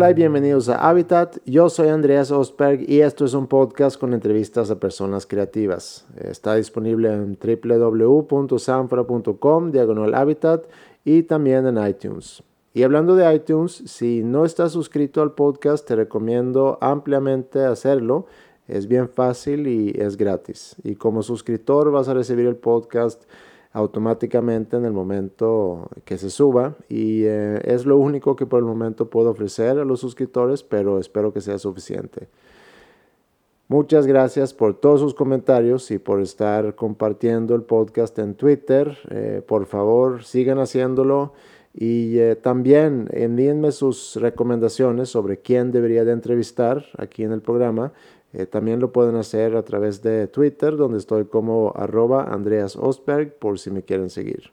Hola y bienvenidos a Habitat. Yo soy Andreas Osberg y esto es un podcast con entrevistas a personas creativas. Está disponible en www.sanfra.com, diagonal Habitat y también en iTunes. Y hablando de iTunes, si no estás suscrito al podcast, te recomiendo ampliamente hacerlo. Es bien fácil y es gratis. Y como suscriptor vas a recibir el podcast automáticamente en el momento que se suba y eh, es lo único que por el momento puedo ofrecer a los suscriptores, pero espero que sea suficiente. Muchas gracias por todos sus comentarios y por estar compartiendo el podcast en Twitter. Eh, por favor, sigan haciéndolo y eh, también envíenme sus recomendaciones sobre quién debería de entrevistar aquí en el programa eh, también lo pueden hacer a través de Twitter, donde estoy como arroba Andreas Ostberg, por si me quieren seguir.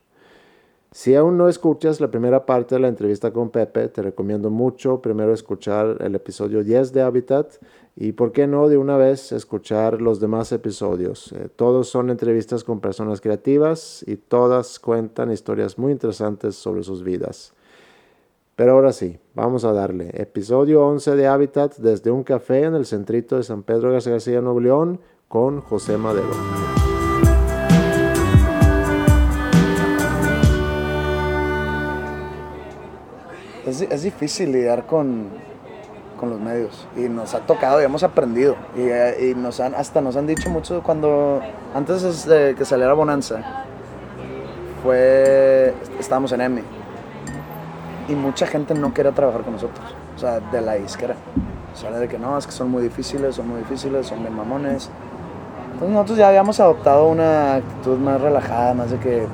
Si aún no escuchas la primera parte de la entrevista con Pepe, te recomiendo mucho primero escuchar el episodio 10 de Habitat y, por qué no, de una vez escuchar los demás episodios. Eh, todos son entrevistas con personas creativas y todas cuentan historias muy interesantes sobre sus vidas. Pero ahora sí, vamos a darle. Episodio 11 de Habitat desde un café en el centrito de San Pedro García, Nuevo León, con José Madero. Es, difícil lidiar con, los medios y nos ha tocado y hemos aprendido y, eh, nos han, hasta nos han dicho mucho cuando antes de que saliera Bonanza fue estábamos en EMI y mucha gente no quería trabajar con nosotros, o sea, de la isquera. Sale de que no, es que son muy difíciles, son muy difíciles, son bien mamones. Entonces nosotros ya habíamos adoptado una actitud más relajada, más de que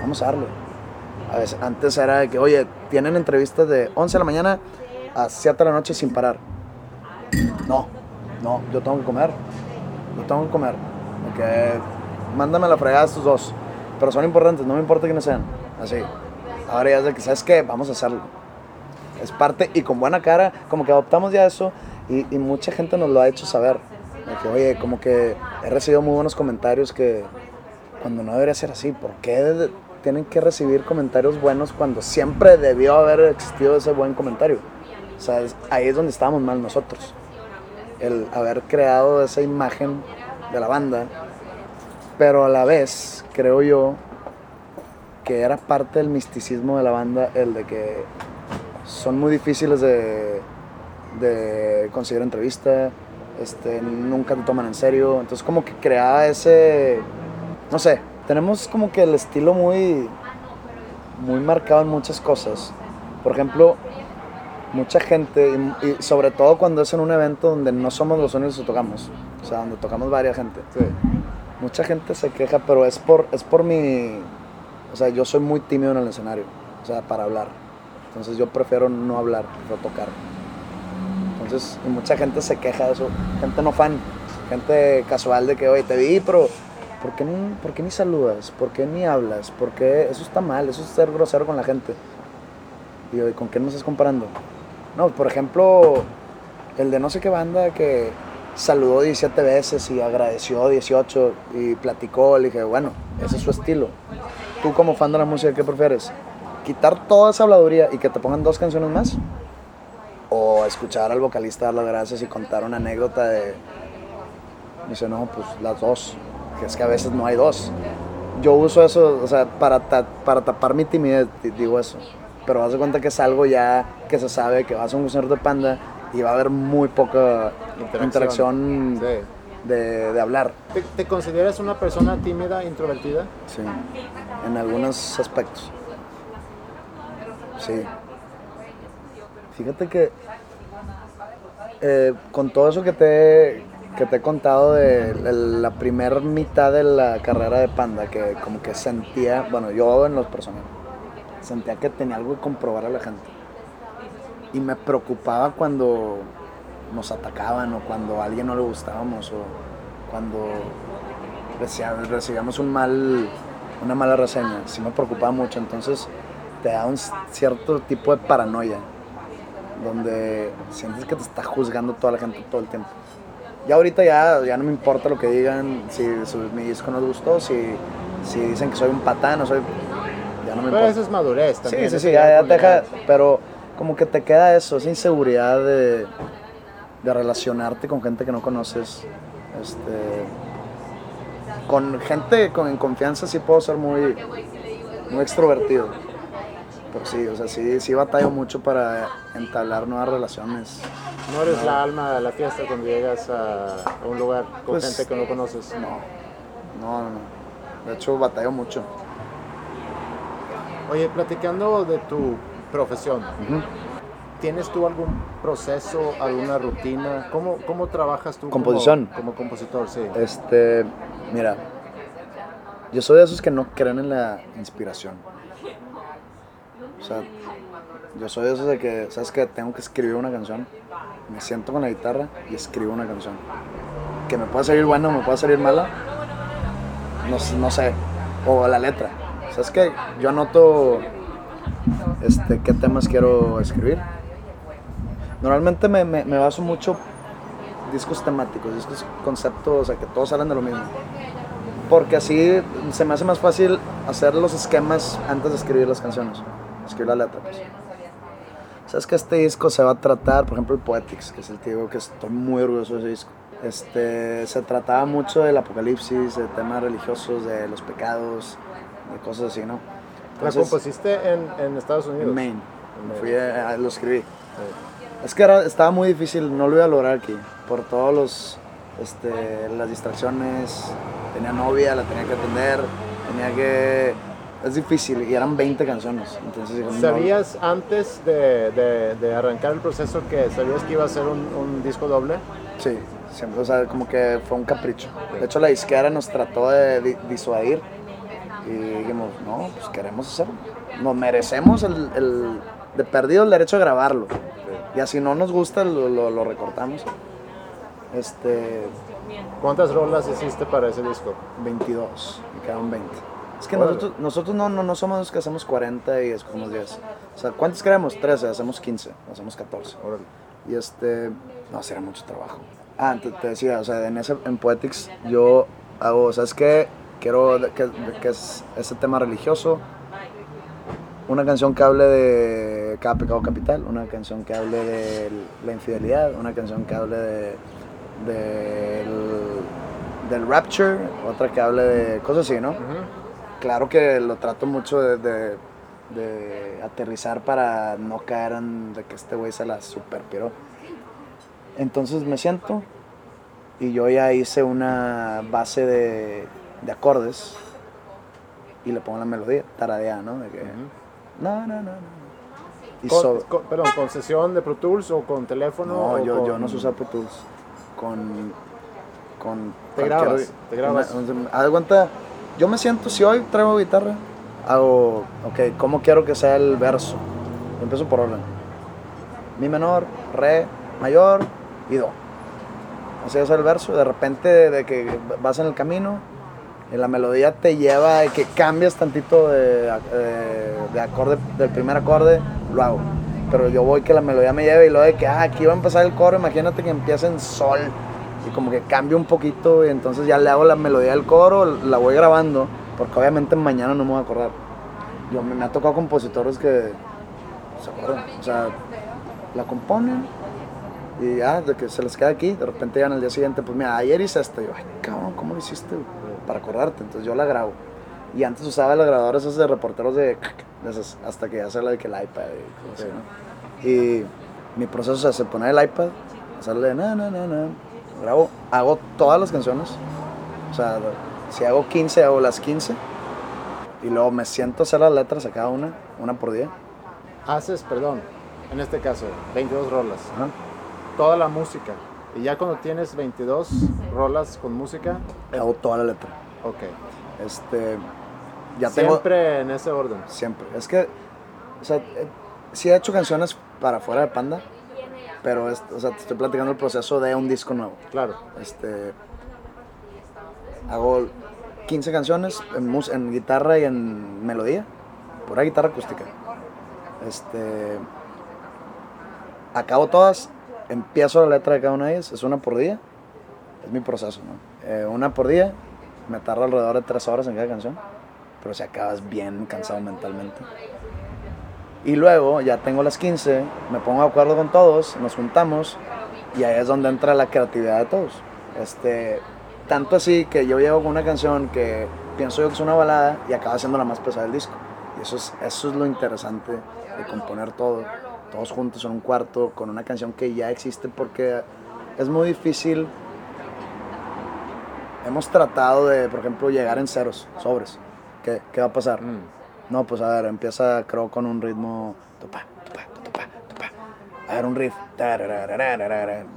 vamos a darle. A veces, antes era de que, oye, tienen entrevistas de 11 de la mañana a 7 de la noche sin parar. No, no, yo tengo que comer. Yo tengo que comer. Porque mándame la fregada estos dos. Pero son importantes, no me importa quiénes sean. Así. Ahora ya es de que, ¿sabes qué? Vamos a hacerlo. Es parte, y con buena cara, como que adoptamos ya eso, y, mucha gente nos lo ha hecho saber. que, oye, como que he recibido muy buenos comentarios que cuando no debería ser así, ¿por qué tienen que recibir comentarios buenos cuando siempre debió haber existido ese buen comentario? O sea, ahí es donde estábamos mal nosotros. El haber creado esa imagen de la banda, pero a la vez, creo yo, que era parte del misticismo de la banda, el de que son muy difíciles de, de conseguir entrevista, este, nunca te toman en serio, entonces como que creaba ese, no sé, tenemos como que el estilo muy, muy marcado en muchas cosas. Por ejemplo, mucha gente, y, sobre todo cuando es en un evento donde no somos los únicos que tocamos, o sea, donde tocamos varias gente. Mucha gente se queja, pero es por, es por mi o sea, yo soy muy tímido en el escenario, o sea, para hablar. Entonces yo prefiero no hablar, prefiero tocar. Entonces, mucha gente se queja de eso, gente no fan, gente casual de que, oye, te vi, pero ¿por qué, ni, ¿por qué ni saludas? ¿Por qué ni hablas? ¿Por qué? Eso está mal, eso es ser grosero con la gente. Y yo, ¿con qué nos estás comparando? No, por ejemplo, el de no sé qué banda que saludó 17 veces y agradeció 18 y platicó, le dije, bueno, ese es su estilo tú como fan de la música, ¿qué prefieres? ¿Quitar toda esa habladuría y que te pongan dos canciones más? ¿O escuchar al vocalista dar las gracias y contar una anécdota de... dice, no, pues las dos. Que es que a veces no hay dos. Yo uso eso, o sea, para, para tapar mi timidez, digo eso. Pero vas de cuenta que es algo ya que se sabe que vas a un concierto de panda y va a haber muy poca interacción, de, hablar. ¿Te, consideras una persona tímida, introvertida? Sí, en algunos aspectos. Sí. Fíjate que eh, con todo eso que te, que te he contado de la primera mitad de la carrera de Panda, que como que sentía, bueno, yo en los personajes, sentía que tenía algo que comprobar a la gente. Y me preocupaba cuando nos atacaban o cuando a alguien no le gustábamos o cuando recibíamos un mal, una mala reseña. Sí me preocupaba mucho, entonces te da un cierto tipo de paranoia donde sientes que te está juzgando toda la gente todo el tiempo. Ya ahorita ya, ya no me importa lo que digan, si, mi disco no les gustó, si, si dicen que soy un patán o soy... Ya no me pero importa. eso es madurez también. Sí, sí, sí, ya, ya te deja, pero como que te queda eso, esa inseguridad de, de relacionarte con gente que no conoces. Este, con gente con, en confianza sí puedo ser muy, muy extrovertido. Pero sí, o sea, sí, sí batallo mucho para entablar nuevas relaciones. ¿No eres la alma de la fiesta cuando llegas a, un lugar con Pues, gente que no conoces? No, no, no. no. De hecho, batallo mucho. Oye, platicando de tu profesión, ¿tienes tú algún proceso, alguna rutina? ¿Cómo, cómo trabajas tú como- Composición. Como, compositor? Sí. Este, mira, yo soy de esos que no creen en la inspiración. O sea, yo soy de esos de que, ¿sabes que Tengo que escribir una canción, me siento con la guitarra y escribo una canción. Que me pueda salir buena o me pueda salir mala, no, no sé. O la letra. ¿Sabes que Yo anoto este, qué temas quiero escribir. Normalmente me, me, me baso mucho discos temáticos, discos conceptos, o sea, que todos salen de lo mismo. Porque así se me hace más fácil hacer los esquemas antes de escribir las canciones, escribir la letra. Pues. Sabes que este disco se va a tratar, por ejemplo, el Poetics, que es el que digo que estoy muy orgulloso de ese disco. Este, se trataba mucho del apocalipsis, de temas religiosos, de los pecados, de cosas así, ¿no? ¿La Entonces, compusiste en, en Estados Unidos? en Maine. En Maine. Fui a- lo escribí. Sí. Es que era- estaba muy difícil, no lo iba a lograr aquí, por todos los, este, las distracciones, tenía novia, la tenía que atender, tenía que... Es difícil, y eran 20 canciones, entonces dije, no. ¿Sabías antes de, de- de arrancar el proceso que sabías que iba a ser un, un disco doble? Sí, siempre, o sea, como que fue un capricho. De hecho, la disquera nos trató de di- disuadir y dijimos, no, pues queremos hacerlo. Nos merecemos el, el- de perdido el derecho a grabarlo. Y así no nos gusta, lo, lo- lo recortamos. Este, ¿Cuántas rolas hiciste para ese disco? 22, me quedaron 20. Es que nosotros, nosotros no, no, no somos los que hacemos 40 y escogemos 10. O sea, ¿cuántos queremos? 13, hacemos 15, hacemos 14. Órale. Y este, no, será mucho trabajo. Ah, te, te decía, o sea, en, ese, en Poetics yo hago, ¿sabes qué? Quiero de- que, de- que es ese tema religioso, una canción que hable de cada pecado capital, una canción que hable de la infidelidad, una canción que hable de, del, del rapture, otra que hable de cosas así, ¿no? Claro que lo trato mucho de, de- de aterrizar para no caer en de que este güey se la super piró. Entonces me siento y yo ya hice una base de, de acordes y le pongo la melodía, taradea, ¿no? De que, no, no, no, no. Y Con- so- con- perdón, ¿con sesión de Pro Tools o con teléfono? no, o yo, con- yo no sé usar Pro Tools. Con. con Te grabas, te grabas. haz cuenta, yo me siento, si hoy traigo guitarra, hago, ok, ¿cómo quiero que sea el verso? Yo empiezo por orden. Mi menor, re, mayor y do. Así es el verso. De repente, de que vas en el camino, y la melodía te lleva que cambias tantito de, de- de acorde, del primer acorde, lo hago. Pero yo voy que la melodía me lleve y luego de que, ah, aquí va a empezar el coro, imagínate que empieza en sol y como que cambia un poquito y entonces ya le hago la melodía del coro, la voy grabando, porque obviamente mañana no me voy a acordar. Yo, me, ha tocado compositores que se acuerdan, o sea, la componen y ya, de que se les queda aquí, de repente llegan al día siguiente, pues mira, ayer hice esto, y yo, ay, cabrón, ¿cómo lo hiciste? Güey?" Para acordarte, entonces yo la grabo. Y antes usaba los grabadores esos de reporteros de, de hasta que ya se la de que el iPad y así, ¿no? Y mi proceso es ese, poner el iPad, hacerle na, na, na, na, grabo, hago todas las canciones, o sea, si hago 15, hago las 15, y luego me siento a hacer las letras a cada una, una por día. Haces, perdón, en este caso, 22 rolas. Ajá. Toda la música. Y ya cuando tienes 22 rolas con música, Hago toda la letra. ok. Este, ya tengo... Siempre en ese orden. Siempre. Es que, o sea, eh, sí he hecho canciones para fuera de Panda, pero, es- o sea, te estoy platicando el proceso de un disco nuevo. Claro. Este, hago 15 canciones en, en guitarra y en melodía, pura guitarra acústica. Este, acabo todas, empiezo la letra de cada una de ellas, es una por día, es mi proceso, ¿no? Eh, una por día, me tarda alrededor de tres horas en cada canción, pero si acabas bien cansado mentalmente. Y luego ya tengo las 15, me pongo de acuerdo con todos, nos juntamos y ahí es donde entra la creatividad de todos. Este, tanto así que yo llego con una canción que pienso yo que es una balada y acaba siendo la más pesada del disco. Y eso es, eso es lo interesante de componer todo, todos juntos en un cuarto con una canción que ya existe porque es muy difícil. Hemos tratado de, por ejemplo, llegar en ceros, sobres. ¿Qué, qué va a pasar? Mm. No, pues a ver, empieza creo con un ritmo. tupa, tupa, tupa. A ver, un riff.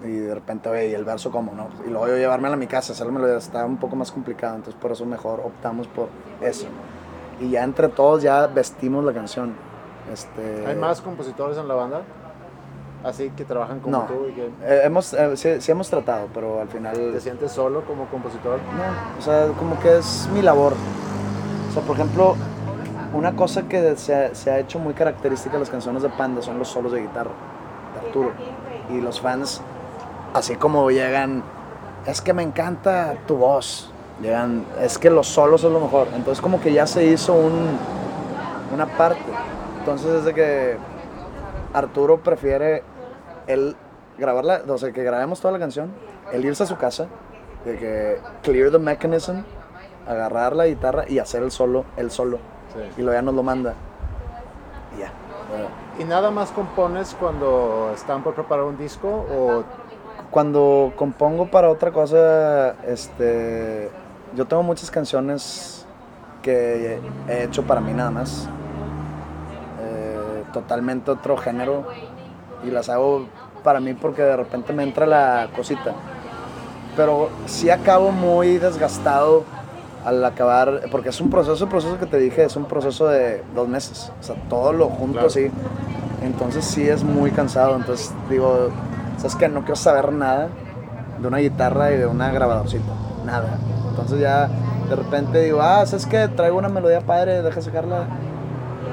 Y de repente, oye, ¿y el verso cómo? No? Y luego yo llevármelo a mi casa, hacérmelo está un poco más complicado. Entonces, por eso mejor optamos por eso. Y ya entre todos ya vestimos la canción. Este, ¿Hay más compositores en la banda? Así que trabajan como No. tú y que Eh, hemos, eh, sí, sí hemos tratado, pero al final. te sientes solo como compositor. No, o sea, como que es mi labor. O sea, por ejemplo, una cosa que se ha, se ha hecho muy característica de las canciones de Panda son los solos de guitarra de Arturo. Y los fans, así como llegan, es que me encanta tu voz. Llegan, es que los solos es lo mejor. Entonces, como que ya se hizo un, una parte. Entonces, es de que Arturo prefiere él grabarla, o sea, que grabemos toda la canción, él irse a su casa, de que clear the mechanism, agarrar la guitarra y hacer el solo, el solo. Y luego ya nos lo manda. Y ya. ¿Y nada más compones cuando están por preparar un disco o Cuando compongo para otra cosa, este, yo tengo muchas canciones que he hecho para mí nada más. Totalmente otro género. Y las hago para mí porque de repente me entra la cosita. Pero sí acabo muy desgastado al acabar, porque es un proceso, el proceso que te dije, es un proceso de dos meses. O sea, todo lo junto Claro. así. Entonces sí es muy cansado. Entonces digo, ¿sabes qué? No quiero saber nada de una guitarra y de una grabadorcita. Nada. Entonces ya de repente digo, ah, ¿sabes qué? Traigo una melodía padre, deja sacarla.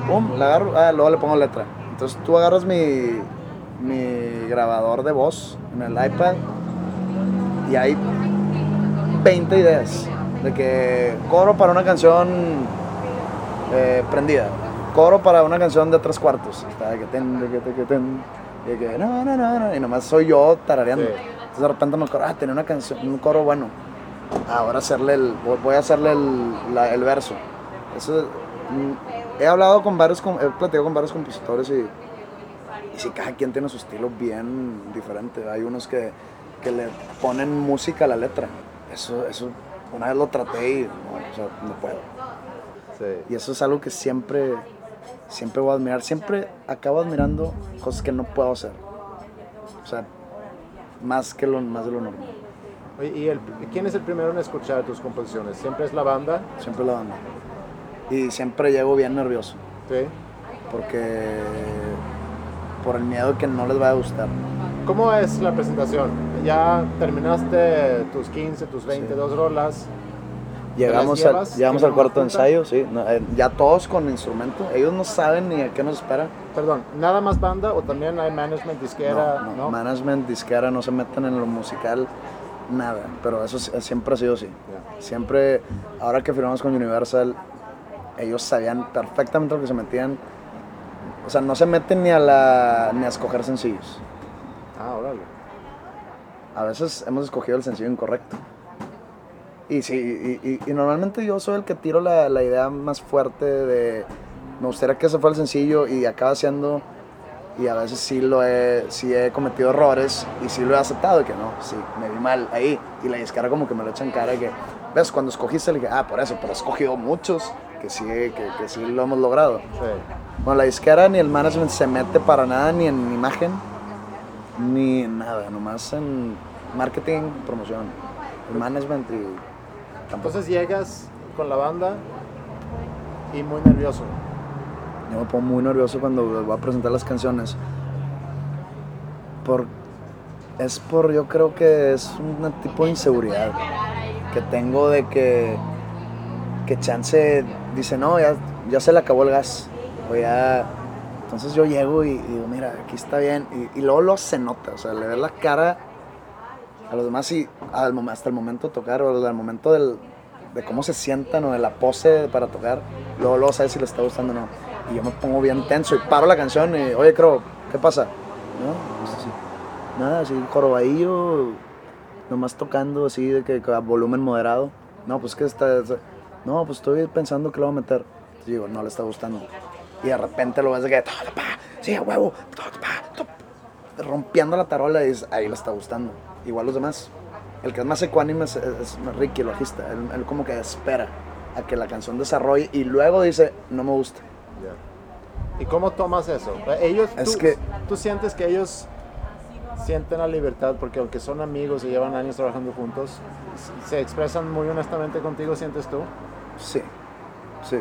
Pum, la agarro, ah, luego le pongo letra. Entonces tú agarras mi, mi grabador de voz en el iPad y hay 20 ideas de que coro para una canción eh, prendida, coro para una canción de tres cuartos, está de que ten, de que, de que ten, de que no, no, no, no, y nomás soy yo tarareando. Sí. Entonces de repente me acuerdo, ah, tenía una canción, un coro bueno. Ahora hacerle el, voy- a hacerle el, la- el verso. Eso, mm, he hablado con varios, he platicado con varios compositores y, y sí, cada quien tiene su estilo bien diferente. Hay unos que, que le ponen música a la letra. Eso, eso, una vez lo traté y no, o sea, no puedo. Sí. Y eso es algo que siempre, siempre voy a admirar. Siempre acabo admirando cosas que no puedo hacer. O sea, más, que lo, más de lo normal. ¿Y el, quién es el primero en escuchar tus composiciones? ¿Siempre es la banda? Siempre la banda. Y siempre llego bien nervioso. Sí. Porque por el miedo que no les vaya a gustar. ¿Cómo es la presentación? Ya terminaste tus 15, tus 20, Sí. rolas. Llegamos, ¿Te las al, llegamos ¿Tienen al cuarto junta? ensayo, sí. no, eh, ya todos con instrumento. Ellos no saben ni a qué nos esperan. Perdón, ¿nada más banda o también hay management disquera? no, no, Management, disquera, no se meten en lo musical, nada. Pero eso siempre ha sido así. Ya. Siempre, ahora que firmamos con Universal, ellos sabían perfectamente lo que se metían. O sea, no se meten ni a, la, ni a escoger sencillos. Ah, órale. A veces hemos escogido el sencillo incorrecto. Y sí, y, y- y normalmente yo soy el que tiro la, la idea más fuerte de me gustaría que ese fuera el sencillo y acaba siendo y a veces sí lo he, sí he cometido errores y sí lo he aceptado y que no, sí, me vi mal ahí y la disquera como que me lo echa en cara y que ves cuando escogiste le dije, ah, por eso, pero he escogido muchos que sí, que, que sí lo hemos logrado. Sí. Bueno, la disquera ni el management se mete para nada, ni en imagen, ni en nada, nomás en marketing, promoción, el management y tampoco. Entonces llegas con la banda y muy nervioso. Yo me pongo muy nervioso cuando voy a presentar las canciones. Por, es por, yo creo que es un tipo de inseguridad que tengo de que, que Chance dice, no, ya, ya se le acabó el gas. O ya... Entonces yo llego y, y digo, mira, aquí está bien. Y, y luego lo se nota, o sea, le ves la cara a los demás y al hasta el momento de tocar o al momento del, de cómo se sientan o de la pose para tocar, luego, luego sabes si les está gustando o no. Y yo me pongo bien tenso y paro la canción y, oye, creo, ¿qué pasa? No, pues así, nada, así, jorobadillo, nomás tocando así de que a volumen moderado. No, pues que está, no, pues estoy pensando que lo voy a meter. Digo, no le está gustando. Y de repente lo ves de que, sí, a huevo, rompiendo la tarola y dices, ahí le está gustando. Igual los demás. El que es más ecuánime es, es Ricky, el bajista. Él, como que espera a que la canción desarrolle y luego dice, no me gusta. ¿Y cómo tomas eso? Ellos, es tú, que, tú sientes que ellos sienten la libertad porque aunque son amigos y llevan años trabajando juntos, se expresan muy honestamente contigo, ¿sientes tú? Sí, sí.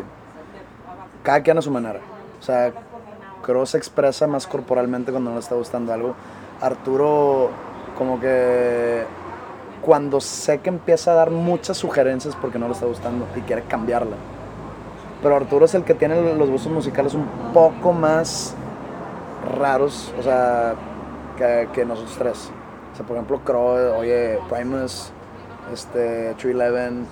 Cada quien a su manera. O sea, Cross se expresa más corporalmente cuando no le está gustando algo. Arturo como que cuando sé que empieza a dar muchas sugerencias porque no le está gustando y quiere cambiarla. Pero Arturo es el que tiene los gustos musicales un poco más raros, o sea, que, que nosotros tres. O sea, por ejemplo, Crow, oye, Primus, este, Tree Eleven,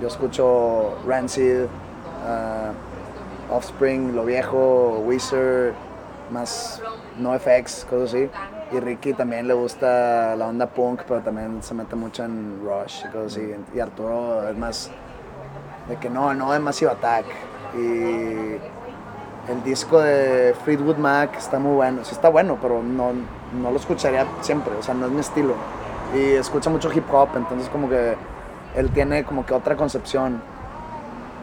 yo escucho Rancid, uh, Offspring, Lo Viejo, Weezer, más NoFX, cosas así. Y Ricky también le gusta la onda punk, pero también se mete mucho en Rush y cosas así. Y Arturo es más de que no, no es Massive Attack. Y el disco de Fleetwood Mac está muy bueno. Sí está bueno, pero no, no lo escucharía siempre. O sea, no es mi estilo. Y escucha mucho hip hop, entonces como que él tiene como que otra concepción.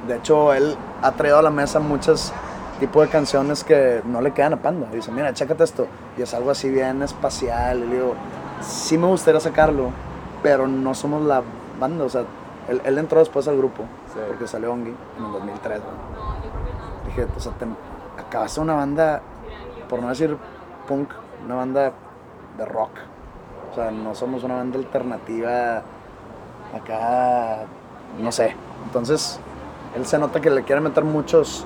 De hecho, él ha traído a la mesa muchas tipos de canciones que no le quedan a Panda. dice, mira, chécate esto. Y es algo así bien espacial. Y le digo, sí me gustaría sacarlo, pero no somos la banda. O sea, él, entró después al grupo, porque salió Ongi en el 2003. Dije, o sea, te acabaste una banda, por no decir punk, una banda de rock. O sea, no somos una banda alternativa acá, no sé. Entonces, él se nota que le quiere meter muchos,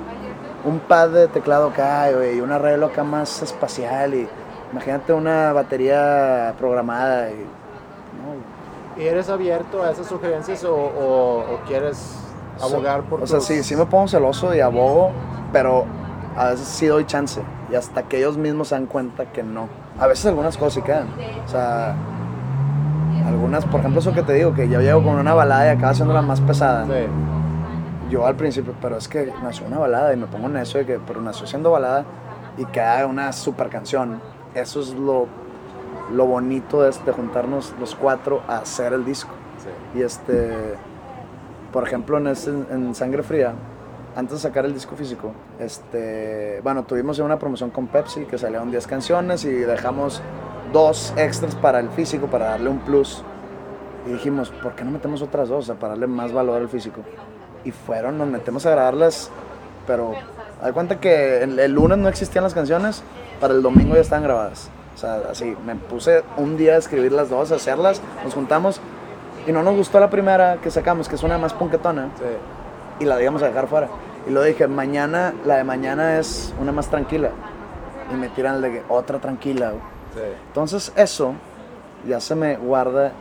un pad de teclado acá, y un arreglo acá más espacial y imagínate una batería programada y, ¿Y eres abierto a esas sugerencias o, quieres abogar por O sea, sí, sí me pongo celoso y abogo, pero a veces sí doy chance y hasta que ellos mismos se dan cuenta que no. A veces algunas cosas sí quedan. O sea, algunas, por ejemplo, eso que te digo, que yo llego con una balada y acaba siendo la más pesada. Sí. Yo al principio, pero es que nació una balada y me pongo en eso de que, pero nació siendo balada y queda una super canción. Eso es lo, lo bonito de, de juntarnos los cuatro a hacer el disco. Sí. Y este, por ejemplo, en, en Sangre Fría, antes de sacar el disco físico, este, bueno, tuvimos una promoción con Pepsi que salieron 10 canciones y dejamos dos extras para el físico, para darle un plus. Y dijimos, ¿por qué no metemos otras dos? O sea, para darle más valor al físico. Y fueron, nos metemos a grabarlas, pero hay cuenta que el, lunes no existían las canciones, para el domingo ya están grabadas. O sea, así, me puse un día a escribir las dos, a hacerlas, nos juntamos y no nos gustó la primera que sacamos, que es una más punketona. Y la digamos a dejar fuera. Y lo dije, mañana, la de mañana es una más tranquila. Y me tiran de otra tranquila. Entonces eso ya se me guarda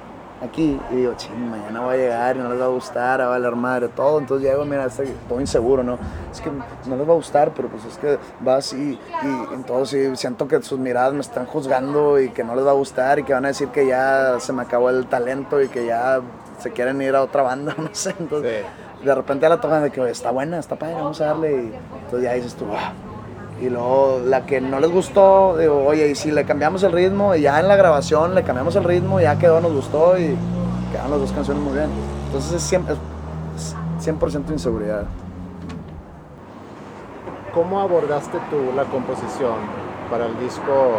aquí y digo, ching, mañana voy a llegar y no les va a gustar, va a valer madre, todo. Entonces llego, mira, estoy todo inseguro, ¿no? Es que no les va a gustar, pero pues es que va así y entonces siento que sus miradas me están juzgando y que no les va a gustar y que van a decir que ya se me acabó el talento y que ya se quieren ir a otra banda, no sé. Entonces de repente la tocan de que está buena, está padre, vamos a darle y entonces ya dices tú, ah y luego la que no les gustó, digo, oye, y si le cambiamos el ritmo, y ya en la grabación le cambiamos el ritmo, ya quedó, nos gustó y quedaron las dos canciones muy bien. Entonces es 100%, inseguridad. ¿Cómo abordaste tú la composición para el disco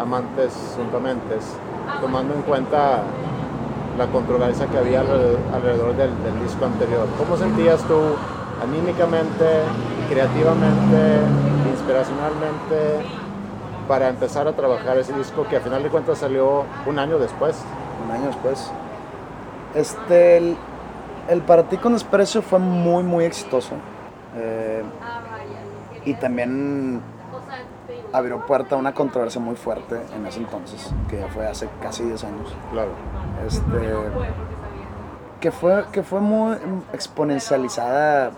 Amantes Juntamente, tomando en cuenta la controversia que había alrededor, del, del disco anterior? ¿Cómo sentías tú anímicamente, creativamente, inspiracionalmente para empezar a trabajar ese disco que a final de cuentas salió un año después. Un año después. Este, el, el Para ti con desprecio fue muy, muy exitoso. Eh, y también abrió puerta a una controversia muy fuerte en ese entonces, que ya fue hace casi 10 años. Claro. Este, que fue, que fue muy exponencializada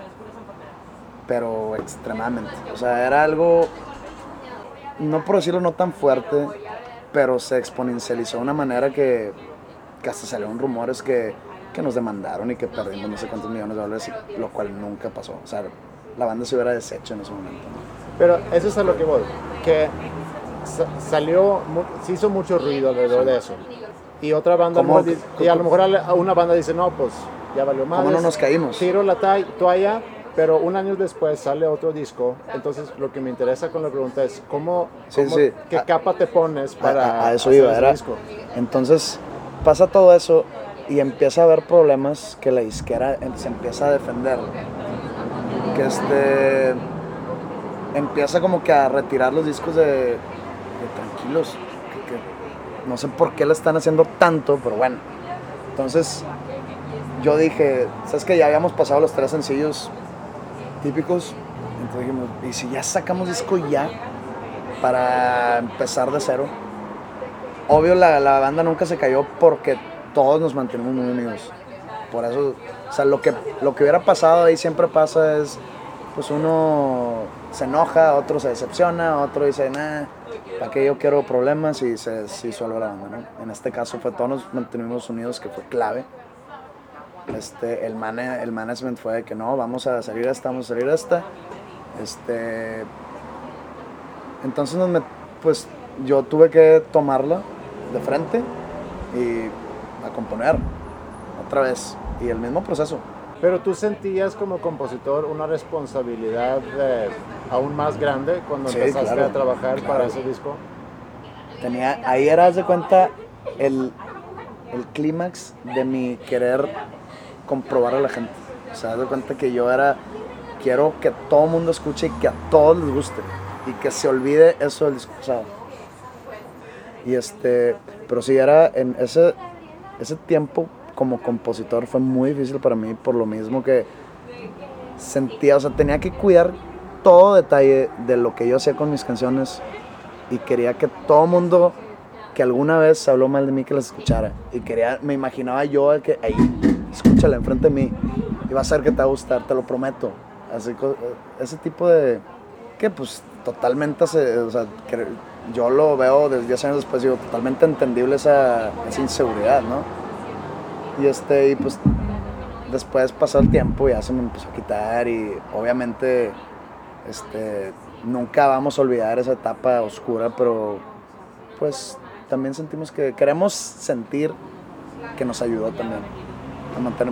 pero extremadamente. O sea, era algo, no por decirlo no tan fuerte, pero se exponencializó de una manera que, que hasta salieron rumores que, que nos demandaron y que perdimos no sé cuántos millones de dólares, lo cual nunca pasó. O sea, la banda se hubiera deshecho en ese momento. Pero eso es a lo que voy, que salió, se hizo mucho ruido alrededor de eso. Y otra banda, y a lo mejor una banda dice, no, pues ya valió más. ¿Cómo no nos caímos? Tiro la toalla, pero un año después sale otro disco. Entonces, lo que me interesa con la pregunta es, ¿cómo, qué capa te pones para a, eso iba, era, disco? Entonces, pasa todo eso y empieza a haber problemas que la disquera se empieza a defender. Que este empieza como que a retirar los discos de, tranquilos. no sé por qué lo están haciendo tanto, pero bueno. Entonces yo dije, ¿sabes que Ya habíamos pasado los tres sencillos típicos. Entonces dijimos, ¿y si ya sacamos disco ya? Para empezar de cero. Obvio la, la banda nunca se cayó porque todos nos mantenemos unidos. Por eso, o sea, lo que, lo que hubiera pasado ahí siempre pasa es, pues uno se enoja, otro se decepciona, otro dice, nah, ¿para qué yo quiero problemas? Y se, se disuelve la banda, ¿no? En este caso fue todos nos mantenimos unidos, que fue clave. Este, el, el management fue de que no, vamos a salir esta, vamos a salir esta. Este, entonces, pues yo tuve que tomarla de frente y a componer otra vez. Y el mismo proceso. Pero tú sentías como compositor una responsabilidad eh, aún más grande cuando empezaste a trabajar para ese disco. Tenía, ahí eras de cuenta el, el clímax de mi querer comprobar a la gente. O sea, de cuenta que yo era, quiero que todo el mundo escuche y que a todos les guste. Y que se olvide eso del disco Y este, pero si era en ese, ese tiempo como compositor fue muy difícil para mí por lo mismo que sentía, o sea, tenía que cuidar todo detalle de lo que yo hacía con mis canciones y quería que todo mundo que alguna vez habló mal de mí que las escuchara y quería, me imaginaba yo que ahí escúchala enfrente de mí y vas a ver que te va a gustar, te lo prometo. Así, ese tipo de, que pues totalmente, o sea, que yo lo veo desde 10 años después, digo, totalmente entendible esa, esa inseguridad, ¿no? Y este, y pues después pasó el tiempo y ya se me empezó a quitar y obviamente, este, nunca vamos a olvidar esa etapa oscura, pero pues también sentimos que queremos sentir que nos ayudó también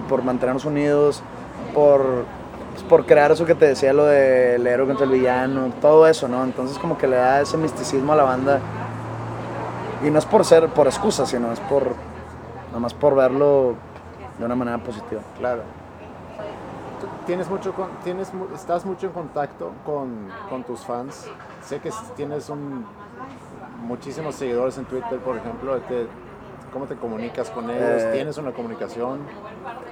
por mantenernos unidos, por, pues, por crear eso que te decía, lo del héroe contra el villano, todo eso, ¿no? Entonces como que le da ese misticismo a la banda. Y no es por ser, por excusa, sino es por, nada más por verlo de una manera positiva. Claro. Tienes mucho tienes, estás mucho en contacto con, con tus fans. Sé que tienes un, muchísimos seguidores en Twitter, por ejemplo. Te, ¿Cómo te comunicas con ellos? Eh, ¿Tienes una comunicación?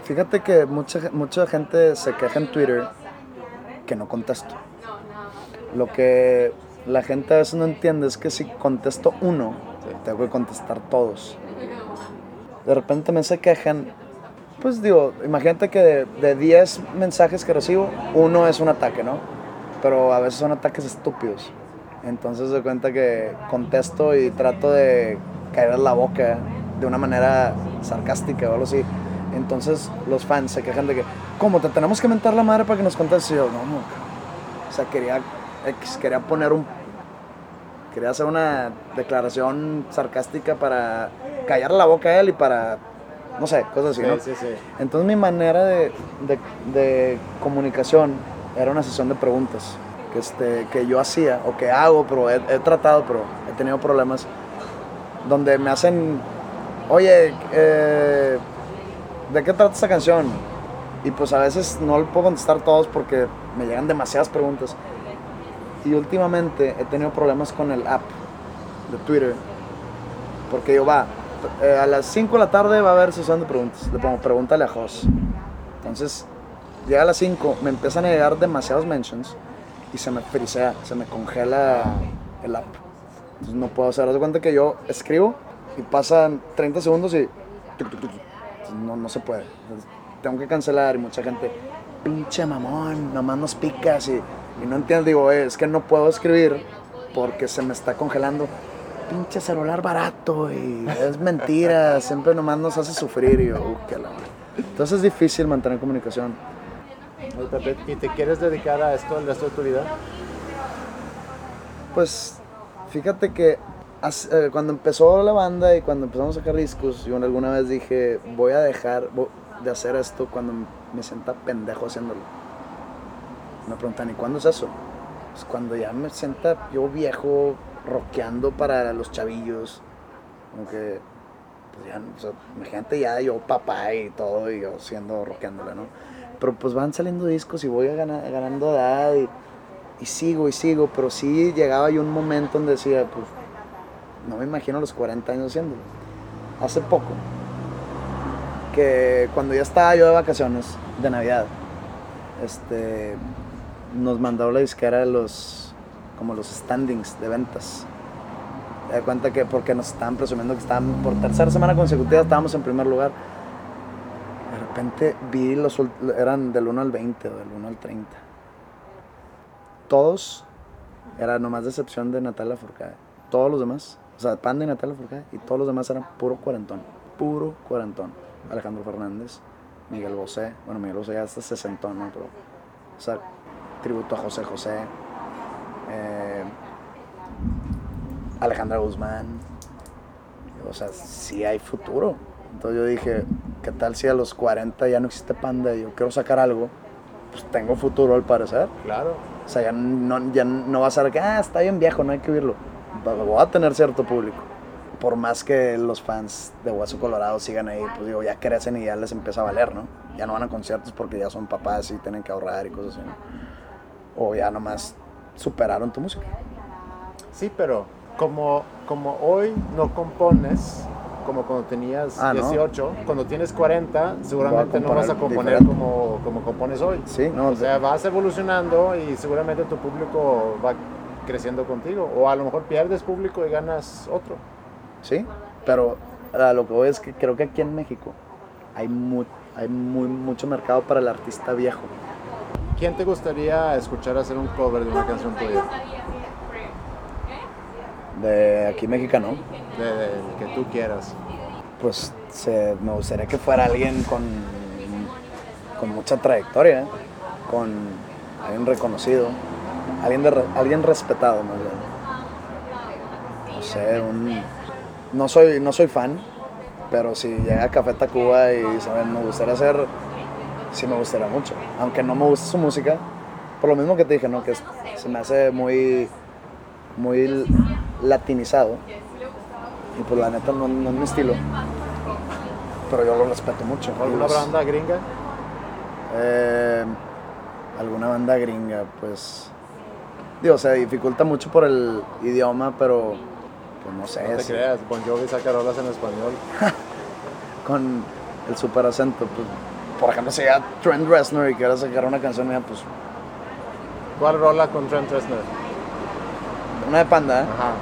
Fíjate que mucha, mucha gente se queja en Twitter que no contesto. Lo que la gente a veces no entiende es que si contesto uno, tengo que contestar todos. De repente me se quejan, pues digo, imagínate que de 10 mensajes que recibo, uno es un ataque, ¿no? Pero a veces son ataques estúpidos. Entonces de cuenta que contesto y trato de caer la boca de una manera sarcástica o algo así. Entonces los fans se quejan de que, ¿cómo te tenemos que mentar la madre para que nos contestes? Yo, no, no. O sea, quería, quería poner un. Quería hacer una declaración sarcástica para callar la boca a él y para. No sé, cosas así, ¿no? Sí, sí. Entonces mi manera de, de, de, comunicación era una sesión de preguntas que, este, que yo hacía o que hago, pero he, he tratado, pero he tenido problemas, donde me hacen oye, eh, ¿de qué trata esta canción? Y pues a veces no le puedo contestar todos porque me llegan demasiadas preguntas. Y últimamente he tenido problemas con el app de Twitter. Porque yo va, eh, a las 5 de la tarde va a haber sesión de preguntas. Le pongo, pregúntale a Jos. Entonces, llega a las 5, me empiezan a llegar demasiados mentions y se me frisea, se me congela el app. Entonces no puedo hacer. de cuenta que yo escribo y pasan 30 segundos y no, no se puede. tengo que cancelar y mucha gente, pinche mamón, nomás nos picas y, y no entiendo, digo, "Eh, es que no puedo escribir porque se me está congelando. Pinche celular barato y es mentira, siempre nomás nos hace sufrir y yo, "Uh, qué la madre". Entonces es difícil mantener comunicación. ¿y te quieres dedicar a esto el resto de tu vida? Pues fíjate que eh, cuando empezó la banda y cuando empezamos a sacar discos, yo alguna vez dije, voy a dejar de hacer esto cuando me sienta pendejo haciéndolo. Me preguntan, ¿y cuándo es eso? Pues cuando ya me sienta yo viejo, rockeando para los chavillos. Como que, pues ya, o sea, imagínate ya yo papá y todo, y yo siendo rockeándola, ¿no? Pero pues van saliendo discos y voy gana- ganando edad y, y sigo y sigo, pero sí llegaba yo un momento donde decía, pues, no me imagino los 40 años haciéndolo. Hace poco, que cuando ya estaba yo de vacaciones, de Navidad, este, nos mandó la disquera los, como los standings de ventas. Te das cuenta que porque nos estaban presumiendo que estaban por tercera semana consecutiva estábamos en primer lugar. De repente vi los eran del 1 al 20 o del 1 al 30. Todos era nomás de excepción de Natalia Forcade. Todos los demás, o sea, Panda y Natalia Forcade y todos los demás eran puro cuarentón, puro cuarentón. Alejandro Fernández, Miguel Bosé, bueno, Miguel Bosé ya está sesentón, ¿no? Pero, o sea, tributo a José José, eh, Alejandra Guzmán. O sea, sí hay futuro. Entonces yo dije, ¿qué tal si a los 40 ya no existe Panda y yo quiero sacar algo? Pues tengo futuro al parecer. Claro. O sea, ya no, ya no va a ser que, ah, está bien viejo, no hay que oírlo. Va- Voy a tener cierto público. Por más que los fans de Hueso Colorado sigan ahí, pues digo, ya crecen y ya les empieza a valer, ¿no? Ya no van a conciertos porque ya son papás y tienen que ahorrar y cosas así, ¿no? O ya nomás superaron tu música. Sí, pero como, como hoy no compones como cuando tenías Ah, ¿no? 18, cuando tienes 40, seguramente no vas a componer diferente. como, como compones hoy. Sí, no, O sea, vas evolucionando y seguramente tu público va creciendo contigo. O a lo mejor pierdes público y ganas otro. Sí, pero a lo que voy es que creo que aquí en México hay, mu- hay muy, mucho mercado para el artista viejo. ¿Quién te gustaría escuchar hacer un cover de una canción tuya? De aquí mexicano, De, del que tú quieras. pues se- me gustaría que fuera alguien con, con mucha trayectoria, ¿eh? con alguien reconocido, alguien, de re- alguien respetado más bien. No sé, un, no, soy, no soy fan, pero si llega Café Tacuba y saben, me gustaría hacer, sí me gustaría mucho. Aunque no me gusta su música, por lo mismo que te dije, ¿no? que es- se me hace muy, muy latinizado. Y pues la neta no, no es mi estilo. Pero yo lo respeto mucho. ¿Alguna los- banda gringa? eh, alguna banda gringa, pues. Digo, se dificulta mucho por el idioma, pero. Pues no sé. No te sí, creas, Bon Jovi saca rolas en español. con el super acento, pues. Por ejemplo, si llega Trent Reznor y quiere sacar una canción mía, pues. ¿Cuál rola con Trent Reznor? Una de panda, ¿eh? Ajá.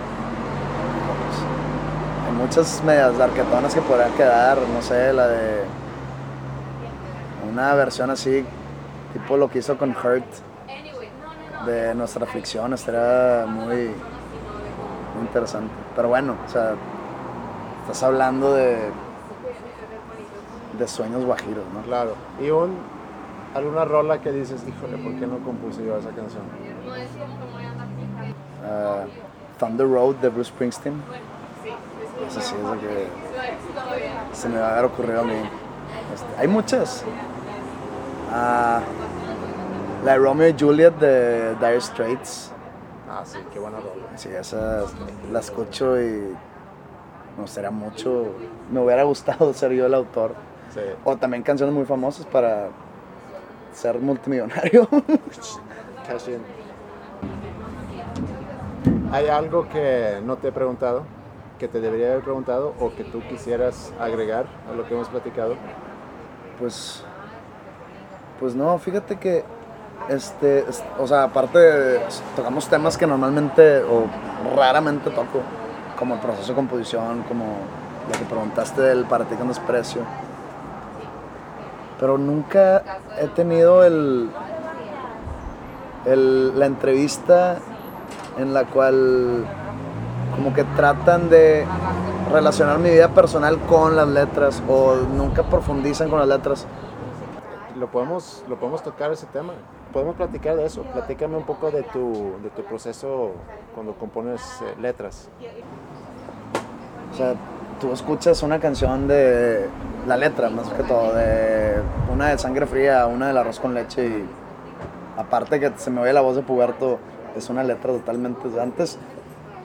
Hay muchas medias darquetonas que podrían quedar, no sé, la de. Una versión así, tipo lo que hizo con Hurt, de nuestra aflicción, estaría muy, muy interesante. Pero bueno, o sea, estás hablando de. De sueños guajiros, ¿no? Claro. Y un, alguna rola que dices, híjole, ¿por qué no compuse yo esa canción? Ah, Thunder Road de Bruce Springsteen. Eso sí es lo que se me va a haber ocurrido a mí. Este, hay muchas. Ah, la de Romeo y Juliet de Dire Straits. Ah, sí, qué buena rola. Sí, esa la escucho y me gustaría mucho. Me hubiera gustado ser yo el autor. Sí. O también canciones muy famosas para ser multimillonario. Cash in. ¿Hay algo que no te he preguntado, que te debería haber preguntado o que tú quisieras agregar a lo que hemos platicado? Pues, pues no, fíjate que, este, es- o sea, aparte tocamos temas que normalmente o raramente toco, como el proceso de composición, como lo que preguntaste del para ti con desprecio. Pero nunca he tenido el, el, la entrevista en la cual como que tratan de relacionar mi vida personal con las letras o nunca profundizan con las letras. Lo podemos, lo podemos tocar ese tema. Podemos platicar de eso. Platícame un poco de tu, de tu proceso cuando compones eh, letras. O sea, tú escuchas una canción de la letra, más que todo, de una de sangre fría, una del arroz con leche y aparte que se me oye la voz de puberto, es una letra totalmente... Antes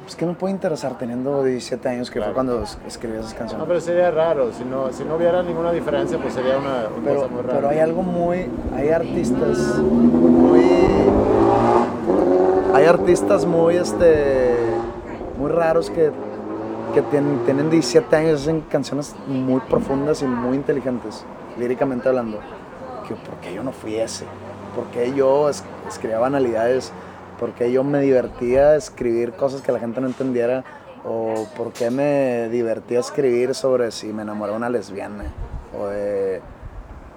pues ¿qué me puede interesar teniendo 17 años que fue cuando escribí esas canciones? No, pero sería raro, si no, si no hubiera ninguna diferencia, pues sería una, pero, cosa muy rara. Pero hay algo muy, hay artistas muy, hay artistas muy, este, muy raros que, que tienen, tienen 17 años, hacen canciones muy profundas y muy inteligentes, líricamente hablando. Que, ¿Por qué yo no fui ese? ¿Por qué yo escribía banalidades? porque yo me divertía escribir cosas que la gente no entendiera o por qué me divertía escribir sobre si me enamoré de una lesbiana o de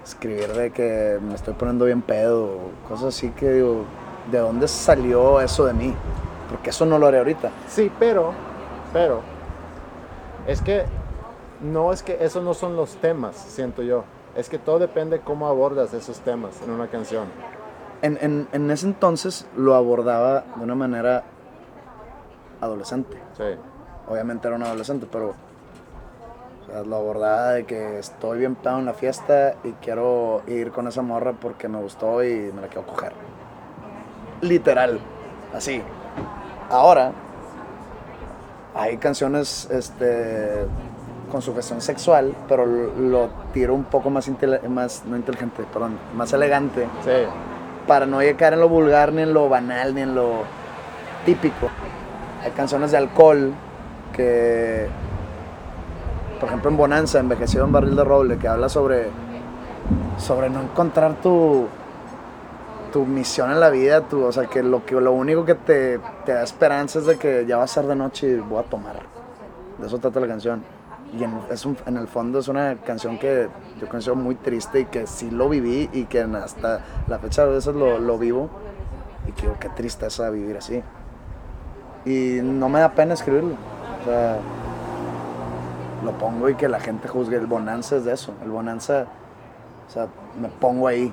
escribir de que me estoy poniendo bien pedo cosas así que digo, ¿de dónde salió eso de mí? Porque eso no lo haré ahorita. Sí, pero, pero, es que no es que esos no son los temas, siento yo. Es que todo depende cómo abordas esos temas en una canción en, en, ese entonces lo abordaba de una manera adolescente. Sí. Obviamente era un adolescente, pero lo abordaba de que estoy bien pedo en la fiesta y quiero ir con esa morra porque me gustó y me la quiero coger. Literal, así. Ahora, hay canciones este, con sugestión sexual, pero lo, tiro un poco más, más, no inteligente, perdón, más elegante. Sí para no llegar en lo vulgar, ni en lo banal, ni en lo típico. Hay canciones de alcohol que, por ejemplo en Bonanza, envejecido en barril de roble, que habla sobre, sobre no encontrar tu, tu misión en la vida, tu, o sea, que lo, que lo único que te, te da esperanza es de que ya va a ser de noche y voy a tomar. De eso trata la canción. Y en, es en el fondo es una canción que yo considero muy triste y que sí lo viví y que hasta la fecha a veces lo, lo vivo. Y que digo, qué tristeza vivir así. Y no me da pena escribirlo. O sea, lo pongo y que la gente juzgue. El bonanza es de eso. El bonanza, o sea, me pongo ahí.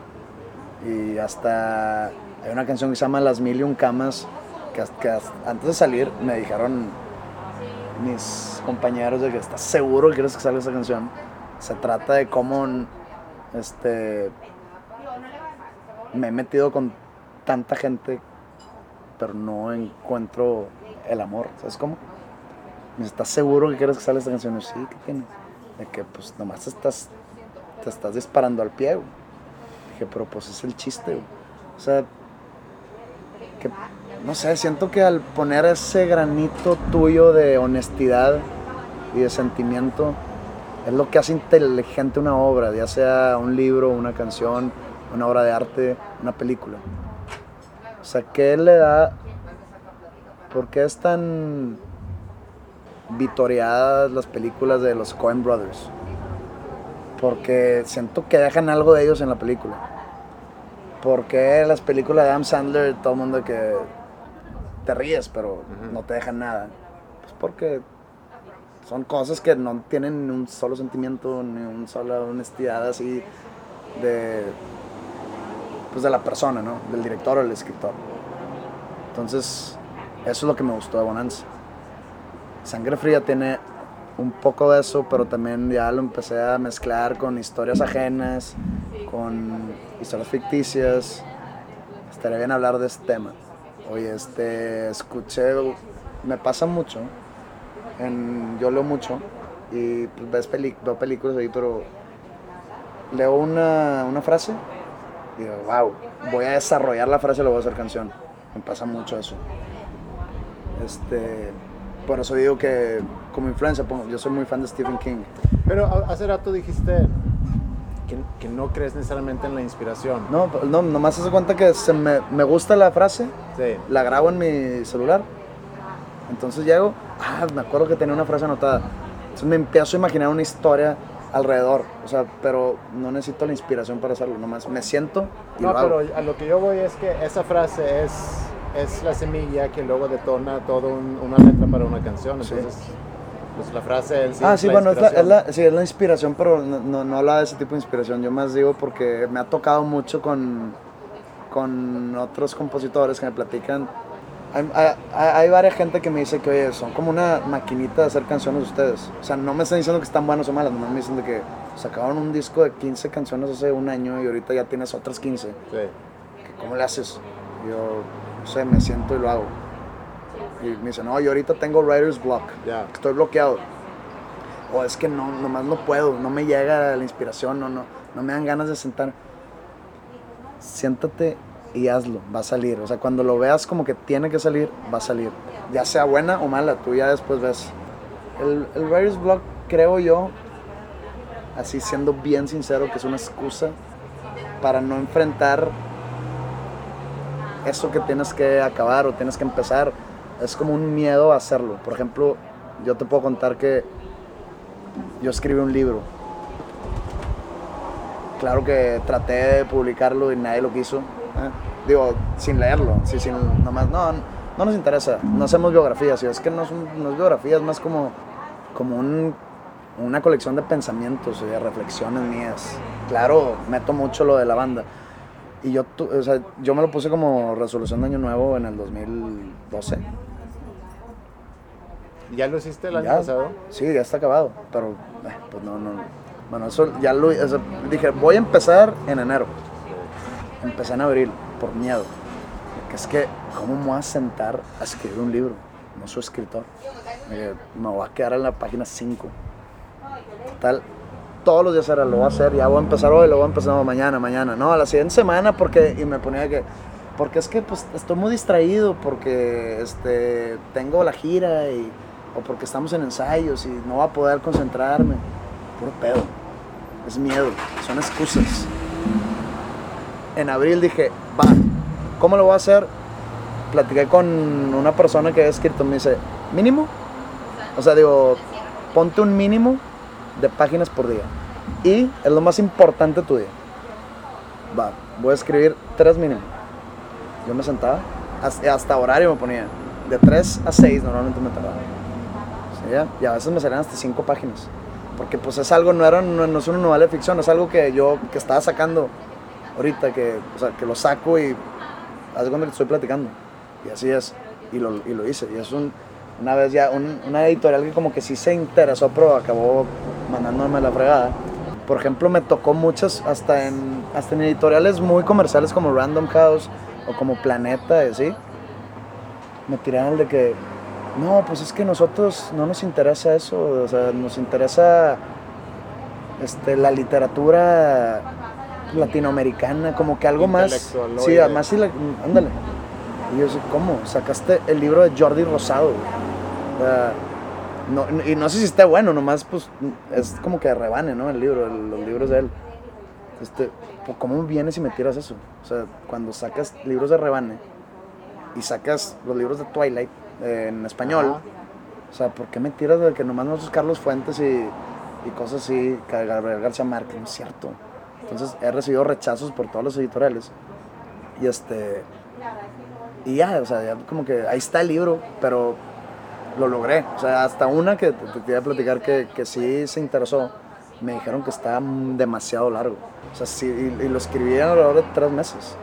Y hasta hay una canción que se llama Las Mil y Un Camas, que, antes de salir me dijeron mis compañeros de que estás seguro que quieres que salga esa canción. Se trata de cómo este me he metido con tanta gente, pero no encuentro el amor. ¿Sabes cómo? ¿Estás seguro que quieres que salga esta canción? sí, ¿qué tiene? De que pues nomás estás, te estás disparando al pie. Dije, pero pues es el chiste. O sea, no sé, siento que al poner ese granito tuyo de honestidad y de sentimiento, es lo que hace inteligente una obra, ya sea un libro, una canción, una obra de arte, una película. O sea, ¿qué le da? ¿Por qué es tan vitoreadas las películas de los Coen Brothers? Porque siento que dejan algo de ellos en la película. ¿Por qué las películas de Adam Sandler, todo el mundo que te ríes, pero no te dejan nada. Pues porque son cosas que no tienen ni un solo sentimiento, ni una sola honestidad así de, pues de la persona, ¿no? Del director o del escritor. Entonces, eso es lo que me gustó de Bonanza. Sangre Fría tiene un poco de eso, pero también ya lo empecé a mezclar con historias ajenas, con historias ficticias. Estaría bien hablar de este tema. Oye, este, escuché, me pasa mucho, yo leo mucho y pues, ves veo películas ahí, pero leo una, frase y digo, wow, voy a desarrollar la frase y lo voy a hacer canción. Me pasa mucho eso. Este, por eso digo que como influencia, yo soy muy fan de Stephen King. Pero hace rato dijiste que, no crees necesariamente en la inspiración. No, no nomás se cuenta que se me, me gusta la frase, la grabo en mi celular. Entonces llego, ah, me acuerdo que tenía una frase anotada. Entonces me empiezo a imaginar una historia alrededor. O sea, pero no necesito la inspiración para hacerlo. Nomás me siento y No, lo hago. pero a lo que yo voy es que esa frase es, es la semilla que luego detona toda una letra para una canción. Sí. Pues la frase en sí Ah, sí, la bueno, es la, es, la, sí, es la inspiración, pero no, no, no habla de ese tipo de inspiración. Yo más digo porque me ha tocado mucho con, con otros compositores que me platican. Hay, hay, hay varias gente que me dice que, oye, son como una maquinita de hacer canciones ustedes. O sea, no me están diciendo que están buenas o malas, nomás me dicen de que sacaron un disco de 15 canciones hace un año y ahorita ya tienes otras 15. Sí. ¿Cómo le haces? Yo, no sé, me siento y lo hago. Y me dice, no, yo ahorita tengo writer's block Ya. estoy bloqueado. O es que no, nomás no puedo, no me llega la inspiración, no, no, no me dan ganas de sentar. Siéntate y hazlo, va a salir. O sea, cuando lo veas como que tiene que salir, va a salir. Ya sea buena o mala, tú ya después ves. El, el writer's block, creo yo, así siendo bien sincero, que es una excusa para no enfrentar eso que tienes que acabar o tienes que empezar. Es como un miedo a hacerlo. Por ejemplo, yo te puedo contar que yo escribí un libro. Claro que traté de publicarlo y nadie lo quiso. ¿eh? Digo, sin leerlo, sí, sin, nomás, no, no nos interesa, no hacemos biografías, es que no, son, no es biografía, es más como, como un- una colección de pensamientos y de reflexiones mías. Claro, meto mucho lo de la banda. Y yo, o sea, yo me lo puse como resolución de año nuevo en el 2012. ¿Ya lo hiciste el año Ya. pasado? Sí, ya está acabado, pero eh, pues no, no. Bueno, eso ya lo o sea, dije, voy a empezar en enero. Empecé en abril, por miedo. Porque es que, ¿cómo me voy a sentar a escribir un libro? No soy escritor. Me voy a quedar en la página 5. Total, todos los días era, lo voy a hacer, ya voy a empezar hoy, lo voy a empezar no, mañana, mañana. No, a la siguiente semana, porque, y me ponía que, porque es que pues estoy muy distraído, porque este, tengo la gira y, o porque estamos en ensayos y no voy a poder concentrarme. Puro pedo. Es miedo, son excusas. En abril dije, va, ¿cómo lo voy a hacer? Platiqué con una persona que había escrito, me dice, mínimo. O sea, digo, ponte un mínimo de páginas por día. Y es lo más importante tu día. Va, voy a escribir tres mínimo. Yo me sentaba, hasta, horario me ponía. De 3 a 6 normalmente me tardaba. Ya, Y a veces me salían hasta 5 páginas. Porque pues es algo, no, era, no, no es una novela de ficción, es algo que yo que estaba sacando ahorita, que, o sea, que lo saco y haz de cuenta que estoy platicando. Y así es. Y lo, y lo hice. Y es un, una vez ya, un- una editorial que como que sí se interesó, pero acabó mandándome la fregada. Por ejemplo, me tocó muchas, hasta en, hasta en editoriales muy comerciales como Random House o como Planeta y así. Me tiraron de que, no, pues es que nosotros no nos interesa eso, o sea, nos interesa este, la literatura latinoamericana, como que algo más. Sí, oye. además sí, la- ándale. Y yo sé, ¿cómo? Sacaste el libro de Jordi Rosado. no- y no sé si esté bueno, nomás pues es como que rebane, ¿no? El libro, el- los libros de él. Este, pues, ¿Cómo vienes y me tiras eso? O sea, cuando sacas libros de rebane y sacas los libros de Twilight eh, en español, Ajá. o sea, ¿por qué me tiras de que nomás nosotros Carlos Fuentes y, y cosas así, que Gabriel García Márquez? No es cierto. Entonces he recibido rechazos por todos los editoriales. Y este. Y ya, o sea, ya como que ahí está el libro, pero lo logré. O sea, hasta una que te, te quería platicar que, que sí se interesó, me dijeron que estaba demasiado largo. O sea, sí, y, y lo escribí alrededor de tres meses.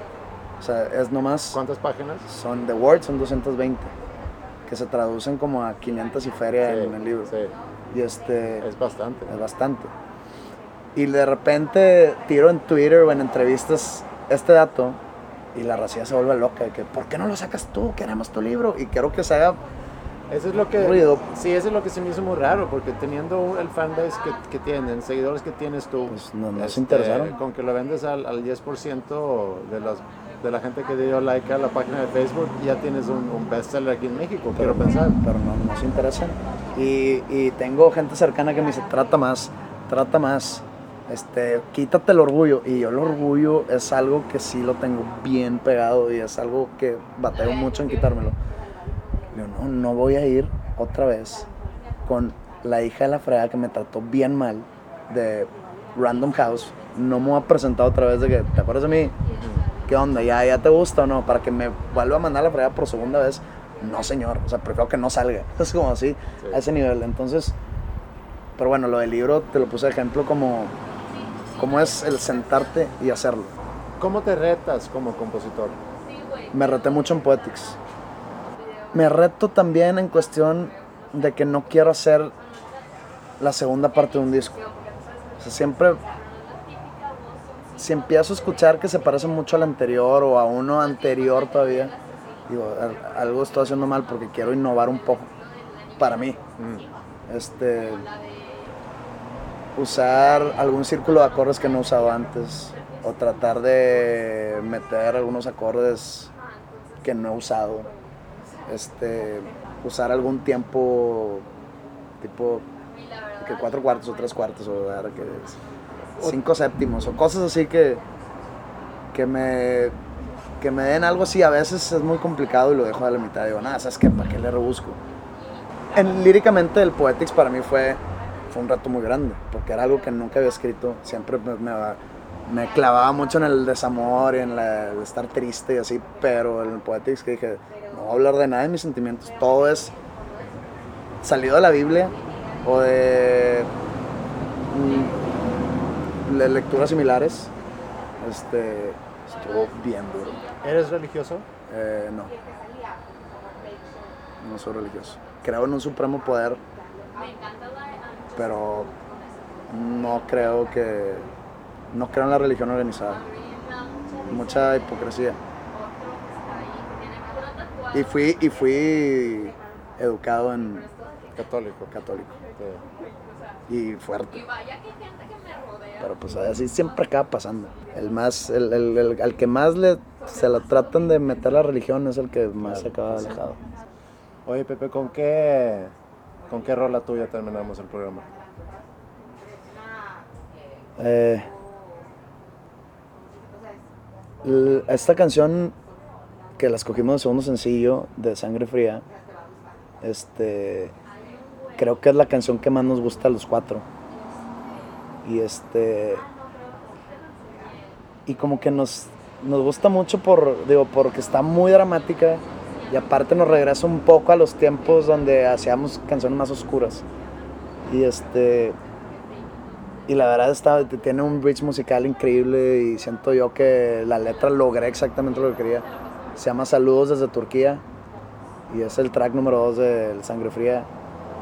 O sea, es nomás. ¿Cuántas páginas? Son de Word, son 220, que se traducen como a 500 y feria Sí, en el libro. Sí, Y este. es bastante. Es bastante. Y de repente tiro en Twitter o en entrevistas este dato y la racía se vuelve loca de que ¿por qué no lo sacas tú? Queremos tu libro y quiero que se haga Eso es lo que. ruido. Sí, eso es lo que se me hizo muy raro, porque teniendo el fanbase que, que tienen, seguidores que tienes tú, Pues no, no se este, interesaron. con que lo vendes al, al 10% de, las, de la gente que dio like a la página de Facebook, ya tienes un, un bestseller aquí en México, quiero pensar. Pero no, no se interesan. Y, y tengo gente cercana que me dice, trata más, trata más. Este, quítate el orgullo. Y yo el orgullo es algo que sí lo tengo bien pegado y es algo que bateo mucho en quitármelo. Yo no, no voy a ir otra vez con la hija de la fregada que me trató bien mal de Random House, no me ha presentado otra vez de que, ¿te acuerdas de mí? ¿Qué onda? ¿Ya, ¿Ya te gusta o no? Para que me vuelva a mandar la fregada por segunda vez. No, señor. O sea, prefiero que no salga. Es como así, a ese nivel. Entonces, pero bueno, lo del libro te lo puse de ejemplo como, como es el sentarte y hacerlo. ¿Cómo te retas como compositor? Me reté mucho en Poetics. Me reto también en cuestión de que no quiero hacer la segunda parte de un disco. O sea, siempre, si empiezo a escuchar que se parece mucho al anterior o a uno anterior todavía, digo, al- algo estoy haciendo mal porque quiero innovar un poco para mí. Este, usar algún círculo de acordes que no he usado antes o tratar de meter algunos acordes que no he usado. Este, usar algún tiempo tipo que cuatro cuartos o tres cuartos o dar que cinco séptimos o cosas así que que me que me den algo así. A veces es muy complicado y lo dejo a la mitad. Digo nada sabes qué para qué le rebusco en, líricamente el Poetics para mí fue fue un reto muy grande porque era algo que nunca había escrito. Siempre me, me, me clavaba mucho en el desamor y en la- el estar triste y así pero en el Poetics que dije no voy a hablar de nada de mis sentimientos. Todo es salido de la Biblia o de, mm, lecturas similares, este, estuvo bien duro. ¿Eres religioso? Eh, no, no soy religioso. Creo en un supremo poder, pero no creo que, no creo en la religión organizada. Mucha hipocresía. Y fui, y fui educado en Católico. católico Sí. y fuerte. Pero pues así siempre acaba pasando. El más, el, el- el- al que más le se la tratan de meter la religión es el que más se acaba alejado. Oye, Pepe, ¿con qué, ¿con qué rola tuya terminamos el programa? Eh, esta canción que la escogimos de segundo sencillo de Sangre Fría, este, creo que es la canción que más nos gusta a los cuatro. Y este, y como que nos, nos gusta mucho por, digo, porque está muy dramática y aparte nos regresa un poco a los tiempos donde hacíamos canciones más oscuras. Y este, y la verdad está, tiene un bridge musical increíble y siento yo que la letra logré exactamente lo que quería. Se llama Saludos desde Turquía y es el track número 2 del Sangre Fría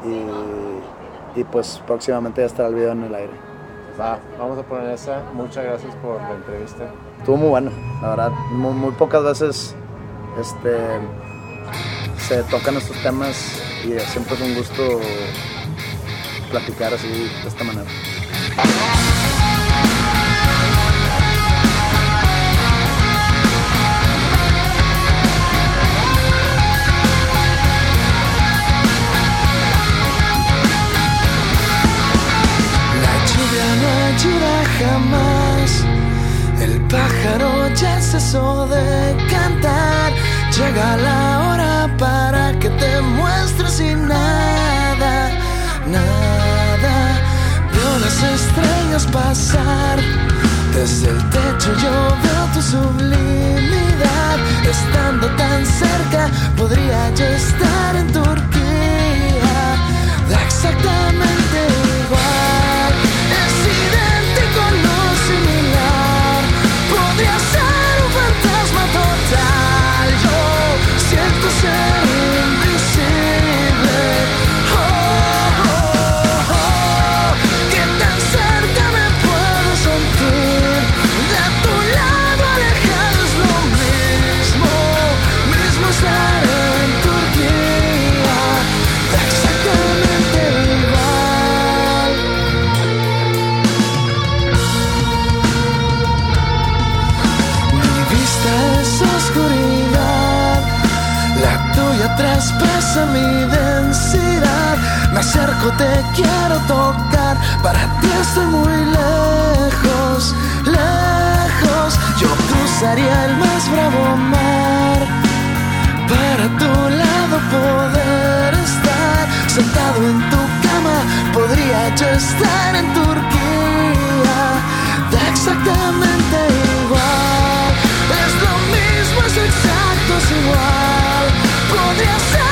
y, y pues próximamente ya estará el video en el aire. Va, vamos a poner esa. Muchas gracias por la entrevista. Estuvo muy bueno, la verdad. Muy, muy pocas veces este, se tocan estos temas y siempre es un gusto platicar así de esta manera. Ya cesó de cantar. Llega la hora para que te muestres sin nada, nada. Veo las estrellas pasar. Desde el techo yo veo tu sublimidad. Estando tan cerca, podría yo estar acerco, te quiero tocar. Para ti estoy muy lejos, lejos. Yo cruzaría el más bravo mar. Para tu lado poder estar sentado en tu cama. Podría yo estar en Turquía. Da exactamente igual. Es lo mismo, es exacto, es igual. Podría ser.